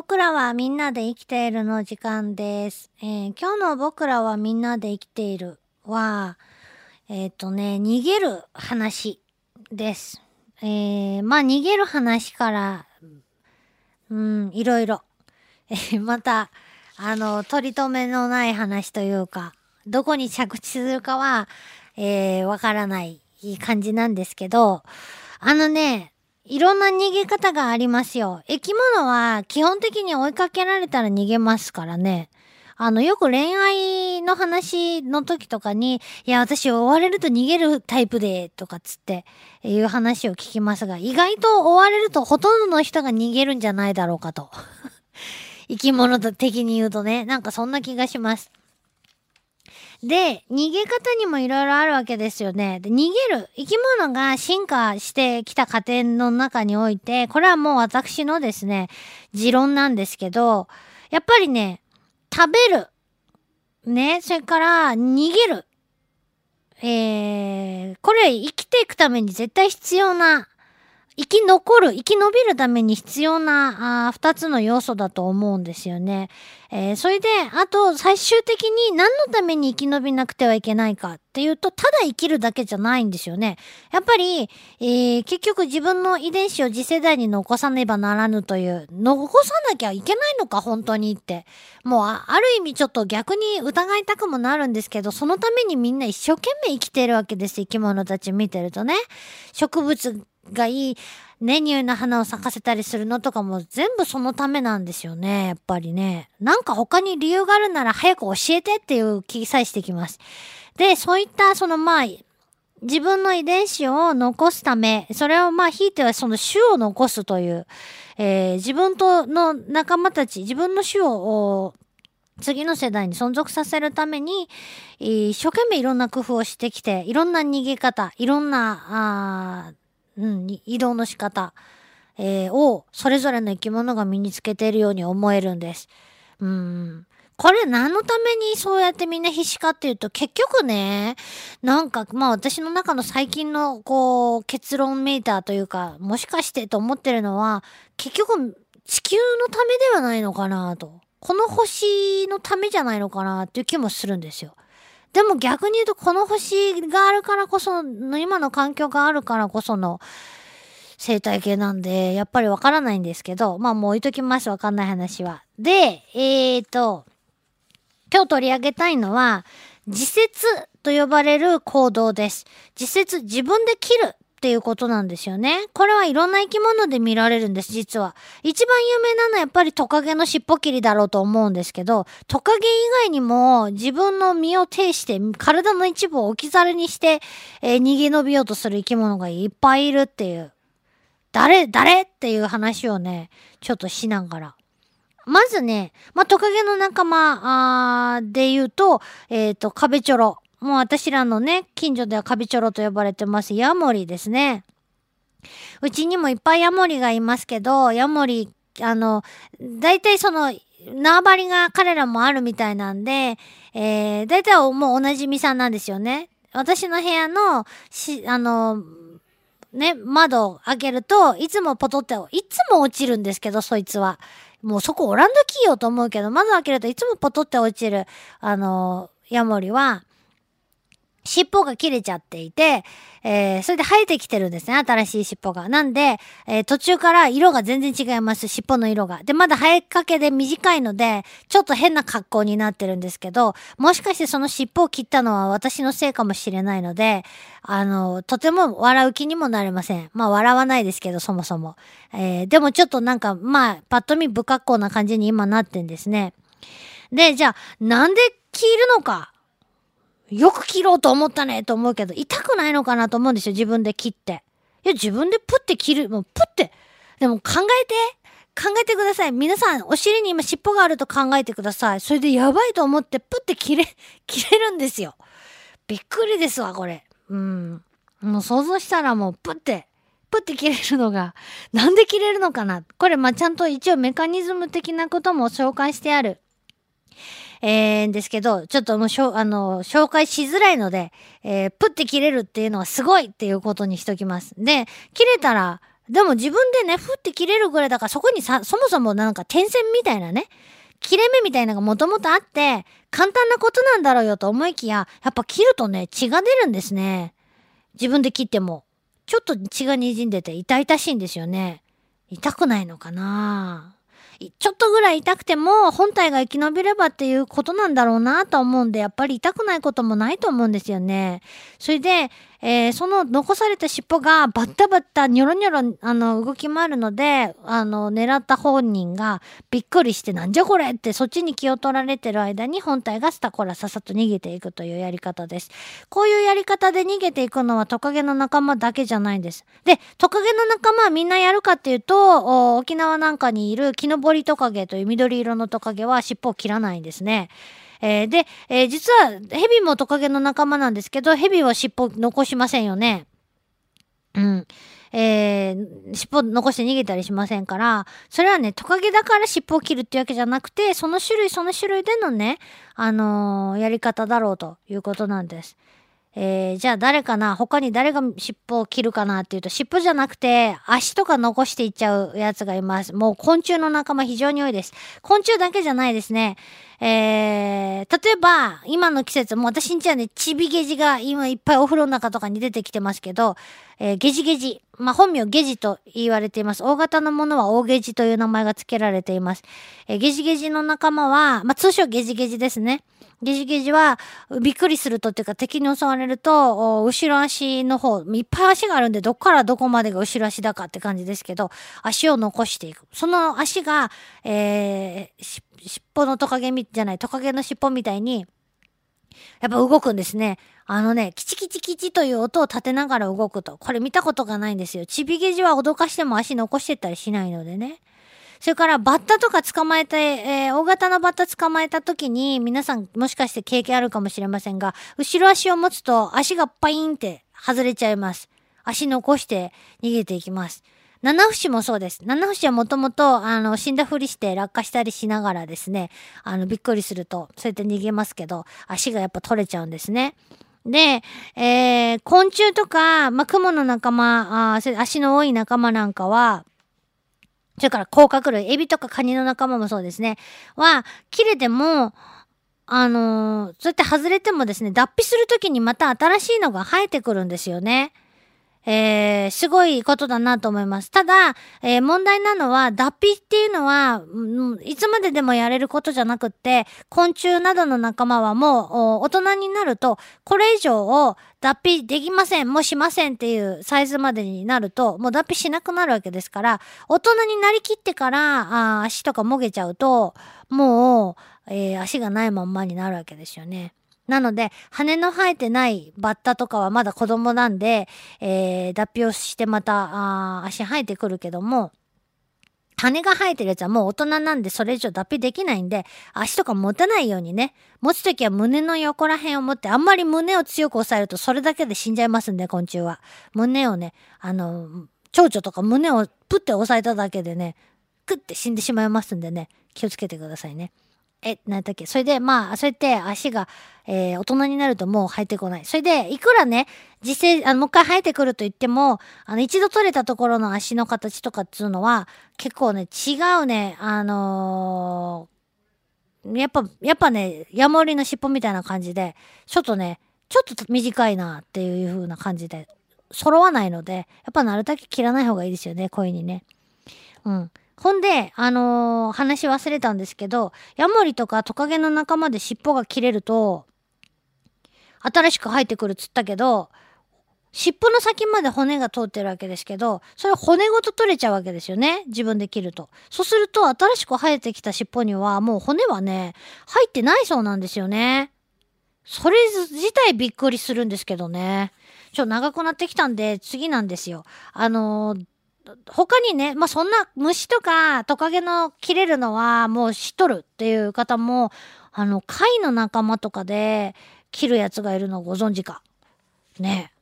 僕らはみんなで生きているの時間です。えー今日の僕らはみんなで生きているは、えっ、とね、逃げる話です。えーまあ逃げる話から、うん、いろいろ。えまた、あの、取り留めのない話というか、どこに着地するかは、えーわからない感じなんですけど、あのね、いろんな逃げ方がありますよ。生き物は基本的に追いかけられたら逃げますからね。あの、よく恋愛の話の時とかに、いや、私追われると逃げるタイプで、とかつって、いう話を聞きますが、意外と追われるとほとんどの人が逃げるんじゃないだろうかと。生き物的に言うとね、なんかそんな気がします。で、逃げ方にもいろいろあるわけですよね。で、逃げる。生き物が進化してきた過程の中において、これはもう私のですね、持論なんですけど、やっぱりね、食べる。ね、それから逃げる。えー、これ生きていくために絶対必要な、生き残る、生き延びるために必要な、あー二つの要素だと思うんですよね。えーそれで、あと、最終的に何のために生き延びなくてはいけないかっていうと、ただ生きるだけじゃないんですよね。やっぱり、えー結局自分の遺伝子を次世代に残さねばならぬという、残さなきゃいけないのか、本当にって。もうあ、ある意味ちょっと逆に疑いたくもなるんですけど、そのためにみんな一生懸命生きてるわけです、生き物たち見てるとね。植物がいい、ね、匂いの花を咲かせたりするのとかも全部そのためなんですよね、やっぱりね。なんか他に理由があるなら早く教えてっていう気さえしてきます。で、そういったそのまあ、自分の遺伝子を残すため、それをまあ、ひいてはその種を残すという、えー自分との仲間たち、自分の種を、次の世代に存続させるために、一生懸命いろんな工夫をしてきて、いろんな逃げ方、いろんな、あうん、移動の仕方、えーを、それぞれの生き物が身につけているように思えるんです。うん。これ何のためにそうやってみんな必死かっていうと、結局ね、なんか、まあ私の中の最近の、こう、結論メーターというか、もしかしてと思ってるのは、結局、地球のためではないのかなと。この星のためじゃないのかなっていう気もするんですよ。でも逆に言うと、この星があるからこその、今の環境があるからこその、生態系なんで、やっぱりわからないんですけど、まあもう置いときます、わかんない話は。で、えーと、今日取り上げたいのは、自節と呼ばれる行動です。自節、自分で切るっていうことなんですよね。これはいろんな生き物で見られるんです、実は。一番有名なのはやっぱりトカゲの尻尾切りだろうと思うんですけど、トカゲ以外にも自分の身を挺して、体の一部を置き去りにして、えー逃げ延びようとする生き物がいっぱいいるっていう。誰誰っていう話をね、ちょっとしながら。まずね、まあ、トカゲの仲間で言うと、えっ、と、カベチョロ。もう私らのね、近所ではカベチョロと呼ばれてます、ヤモリですね。うちにもいっぱいヤモリがいますけど、ヤモリ、あの、大体その、縄張りが彼らもあるみたいなんで、えー、大体もう同じみさんなんですよね。私の部屋の、し、あの、ね、窓を開けると、いつもポトって、いつも落ちるんですけど、そいつは。もうそこオランダ企業と思うけど、窓開けるといつもポトって落ちる、あの、ヤモリは、尻尾が切れちゃっていて、えー、それで生えてきてるんですね、新しい尻尾が。なんで、えー途中から色が全然違います、尻尾の色が。で、まだ生えかけで短いので、ちょっと変な格好になってるんですけど、もしかしてその尻尾を切ったのは私のせいかもしれないので、あの、とても笑う気にもなれません。まあ、笑わないですけど、そもそも。えーでもちょっとなんか、まあ、パッと見不格好な感じに今なってんですね。で、じゃあ、なんで切るのか？よく切ろうと思ったねと思うけど、痛くないのかなと思うんですよ、自分で切って。いや、自分でプって切る、もうプって。でも考えて、考えてください。皆さん、お尻に今尻尾があると考えてください。それでやばいと思って、プって切れ、切れるんですよ。びっくりですわ、これ。うん。もう想像したらもう、プって、プって切れるのが、なんで切れるのかな。これ、まあ、ちゃんと一応メカニズム的なことも紹介してある。えー、ですけど、ちょっともうしょ、あの、紹介しづらいので、えー、プって切れるっていうのはすごいっていうことにしときます。で、切れたら、でも自分でね、ふって切れるぐらいだからそこにさ、そもそもなんか点線みたいなね、切れ目みたいなのがもともとあって、簡単なことなんだろうよと思いきや、やっぱ切るとね、血が出るんですね。自分で切っても。ちょっと血が滲んでて痛々しいんですよね。痛くないのかなちょっとぐらい痛くても本体が生き延びればっていうことなんだろうなと思うんで、やっぱり痛くないこともないと思うんですよね。それで、えー、その残された尻尾がバッタバッタニョロニョロあの動き回るので、あの狙った本人がびっくりしてなんじゃこれってそっちに気を取られてる間に本体がスタコラさっさと逃げていくというやり方です。こういうやり方で逃げていくのはトカゲの仲間だけじゃないんです。で、トカゲの仲間はみんなやるかっていうと、沖縄なんかにいるキノボリトカゲという緑色のトカゲは尻尾を切らないんですね。えー、で、えー、実はヘビもトカゲの仲間なんですけど、ヘビは尻尾残しませんよね。うん。えー、尻尾残して逃げたりしませんから、それはね、トカゲだから尻尾を切るっていうわけじゃなくて、その種類その種類でのね、あのー、やり方だろうということなんです。えー、じゃあ誰かな？他に誰が尻尾を切るかなっていうと、尻尾じゃなくて足とか残していっちゃうやつがいます。もう昆虫の仲間非常に多いです。昆虫だけじゃないですね。えー、例えば、今の季節、もう私んちはね、チビゲジが今いっぱいお風呂の中とかに出てきてますけど、えー、ゲジゲジ。まあ、本名ゲジと言われています。大型のものは大ゲジという名前が付けられています。えー、ゲジゲジの仲間は、まあ、通称ゲジゲジですね。ゲジゲジは、びっくりするとっていうか敵に襲われると、後ろ足の方、いっぱい足があるんで、どっからどこまでが後ろ足だかって感じですけど、足を残していく。その足が、えー、尻尾のトカゲみ、じゃない、トカゲの尻尾みたいに、やっぱ動くんですね。あのね、キチキチキチという音を立てながら動くと。これ見たことがないんですよ。チビゲジは脅かしても足残してったりしないのでね。それからバッタとか捕まえて、えー、大型のバッタ捕まえた時に皆さんもしかして経験あるかもしれませんが、後ろ足を持つと足がパインって外れちゃいます。足残して逃げていきます。七節もそうです。七節はもともと、あの、死んだふりして落下したりしながらですね、あの、びっくりすると、そうやって逃げますけど、足がやっぱ取れちゃうんですね。で、えー、昆虫とか、まあ、雲の仲間、あ足の多い仲間なんかは、それから甲殻類、エビとかカニの仲間もそうですね。は、切れても、あのー、そうやって外れてもですね、脱皮するときにまた新しいのが生えてくるんですよね。えー、すごいことだなと思います。ただ、えー、問題なのは、脱皮っていうのは、うん、いつまででもやれることじゃなくって、昆虫などの仲間はもう、大人になると、これ以上を脱皮できません、もしませんっていうサイズまでになると、もう脱皮しなくなるわけですから、大人になりきってから、あ足とかもげちゃうと、もう、えー、足がないまんまになるわけですよね。なので、羽の生えてないバッタとかはまだ子供なんで、えー、脱皮をしてまた、あ足生えてくるけども、羽が生えてるやつはもう大人なんでそれ以上脱皮できないんで、足とか持たないようにね、持つときは胸の横ら辺を持って、あんまり胸を強く押さえるとそれだけで死んじゃいますんで、昆虫は。胸をね、あの、蝶々とか胸をプッて押さえただけでね、クッて死んでしまいますんでね、気をつけてくださいね。え、なんだっけ？それで、まあ、そうやって足が、えー、大人になるともう生えてこない。それで、いくらね、実際、あの、もう一回生えてくると言っても、あの、一度取れたところの足の形とかっていうのは、結構ね、違うね、あのー、やっぱ、やっぱね、ヤモリの尻尾みたいな感じで、ちょっとね、ちょっと短いなっていう風な感じで、揃わないので、やっぱなるだけ切らない方がいいですよね、恋にね。うん。ほんで、あのー、話忘れたんですけど、ヤモリとかトカゲの仲間で尻尾が切れると、新しく生えてくるっつったけど、尻尾の先まで骨が通ってるわけですけど、それ骨ごと取れちゃうわけですよね。自分で切ると。そうすると、新しく生えてきた尻尾には、もう骨はね、入ってないそうなんですよね。それ自体びっくりするんですけどね。ちょ、長くなってきたんで、次なんですよ。あのー他にね、まあ、そんな虫とかトカゲの切れるのはもう知っとるっていう方も、あの、貝の仲間とかで切るやつがいるのをご存知か？ね。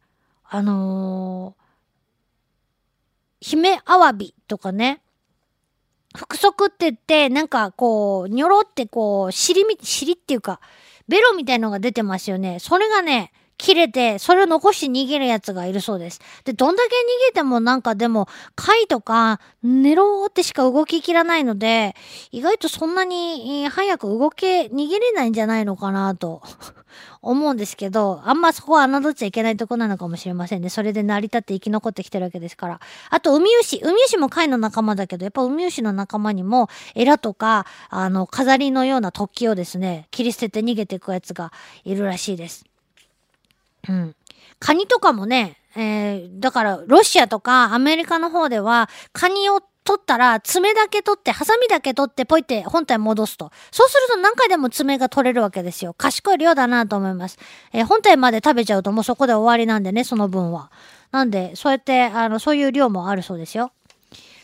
あのー、ヒメアワビとかね。腹側って言って、なんかこう、にょろってこう、尻み、尻っていうか、ベロみたいのが出てますよね。それがね、切れて、それを残して逃げるやつがいるそうです。で、どんだけ逃げてもなんかでも、貝とか、寝ろーってしか動ききらないので、意外とそんなに早く動け、逃げれないんじゃないのかなと 思うんですけど、あんまそこは侮っちゃいけないとこなのかもしれませんね。それで成り立って生き残ってきてるわけですから。あと、ウミウシ。ウミウシも貝の仲間だけど、やっぱウミウシの仲間にも、エラとか、あの、飾りのような突起をですね、切り捨てて逃げていくやつがいるらしいです。うん。カニとかもね、えー、だから、ロシアとかアメリカの方では、カニを取ったら、爪だけ取って、ハサミだけ取って、ポイって本体戻すと。そうすると何回でも爪が取れるわけですよ。賢い量だなと思います。えー、本体まで食べちゃうともうそこで終わりなんでね、その分は。なんで、そうやって、あの、そういう量もあるそうですよ。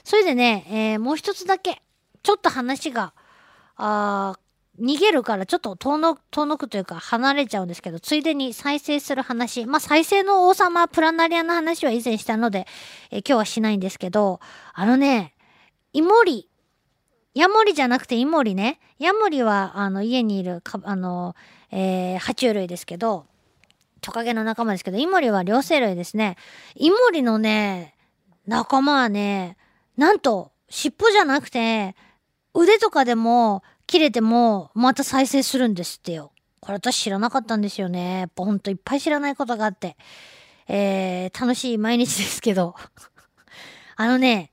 それでね、えー、もう一つだけ、ちょっと話が、あ逃げるからちょっと遠の遠のくというか離れちゃうんですけど、ついでに再生する話。まあ、再生の王様プラナリアの話は以前したので、え今日はしないんですけど、あのね、イモリ。ヤモリじゃなくてイモリね。ヤモリは、あの、家にいるか、あの、えー、爬虫類ですけど、トカゲの仲間ですけど、イモリは両生類ですね。イモリのね、仲間はね、なんと、尻尾じゃなくて、腕とかでも切れてもまた再生するんですってよ。これ私知らなかったんですよね。やっぱほんといっぱい知らないことがあって。えー、楽しい毎日ですけど。あのね、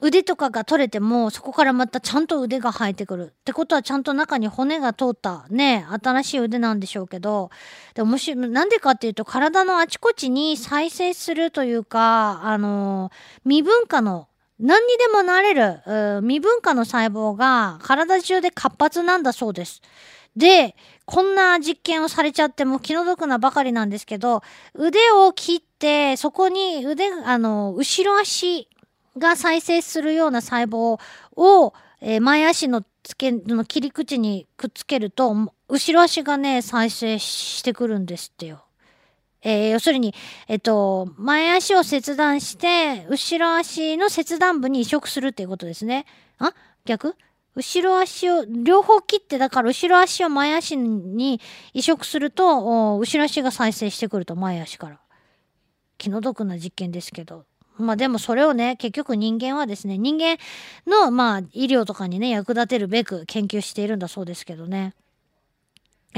腕とかが取れても、そこからまたちゃんと腕が生えてくる。ってことはちゃんと中に骨が通ったね、新しい腕なんでしょうけど、でもし、なんでかっていうと、体のあちこちに再生するというか、あの未分化の何にでもなれる、未分化の細胞が体中で活発なんだそうです。で、こんな実験をされちゃっても気の毒なばかりなんですけど、腕を切って、そこに腕、あの、後ろ足が再生するような細胞を、えー、前足のつけ、の切り口にくっつけると、後ろ足がね、再生してくるんですってよ。えー、要するに、えっと、前足を切断して、後ろ足の切断部に移植するっていうことですね。あ？逆？後ろ足を、両方切って、だから後ろ足を前足に移植すると、後ろ足が再生してくると、前足から。気の毒な実験ですけど。まあでもそれをね、結局人間はですね、人間の、まあ医療とかにね、役立てるべく研究しているんだそうですけどね。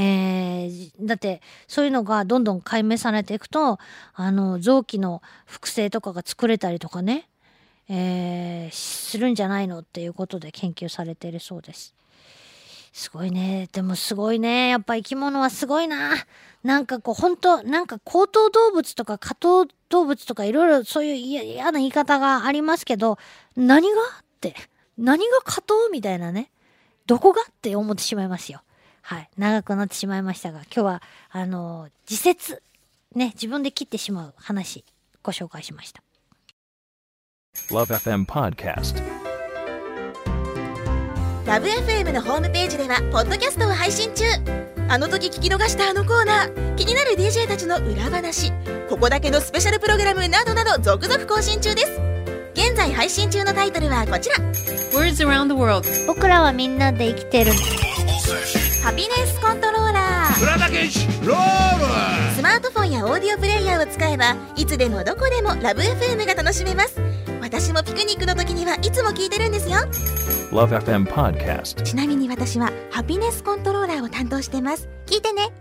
えー、だってそういうのがどんどん解明されていくとあの臓器の複製とかが作れたりとかね、えー、するんじゃないのっていうことで研究されているそうです。すごいね。でもすごいね。やっぱ生き物はすごいな。なんかこう本当なんか高等動物とか下等動物とかいろいろそういう嫌な言い方がありますけど、何がって、何が下等みたいなね。どこがって思ってしまいますよ。はい。長くなってしまいましたが、今日は、あの、自説、ね、自分で切ってしまう話、ご紹介しました。LoveFM Podcast LoveFM のホームページではポッドキャストを配信中。あの時聞き逃したあのコーナー気になる DJ たちの裏話ここだけのスペシャルプログラムなどなど続々更新中です。現在配信中のタイトルはこちら。Words around the world 僕らはみんなで生きてるハピネスコントローラー。スマートフォンやオーディオプレイヤーを使えばいつでもどこでもラブ f m が楽しめます。私もピクニックの時にはいつも聞いてるんですよ。LoveFM Podcast ちなみに私はハピネスコントローラーを担当してます。聞いてね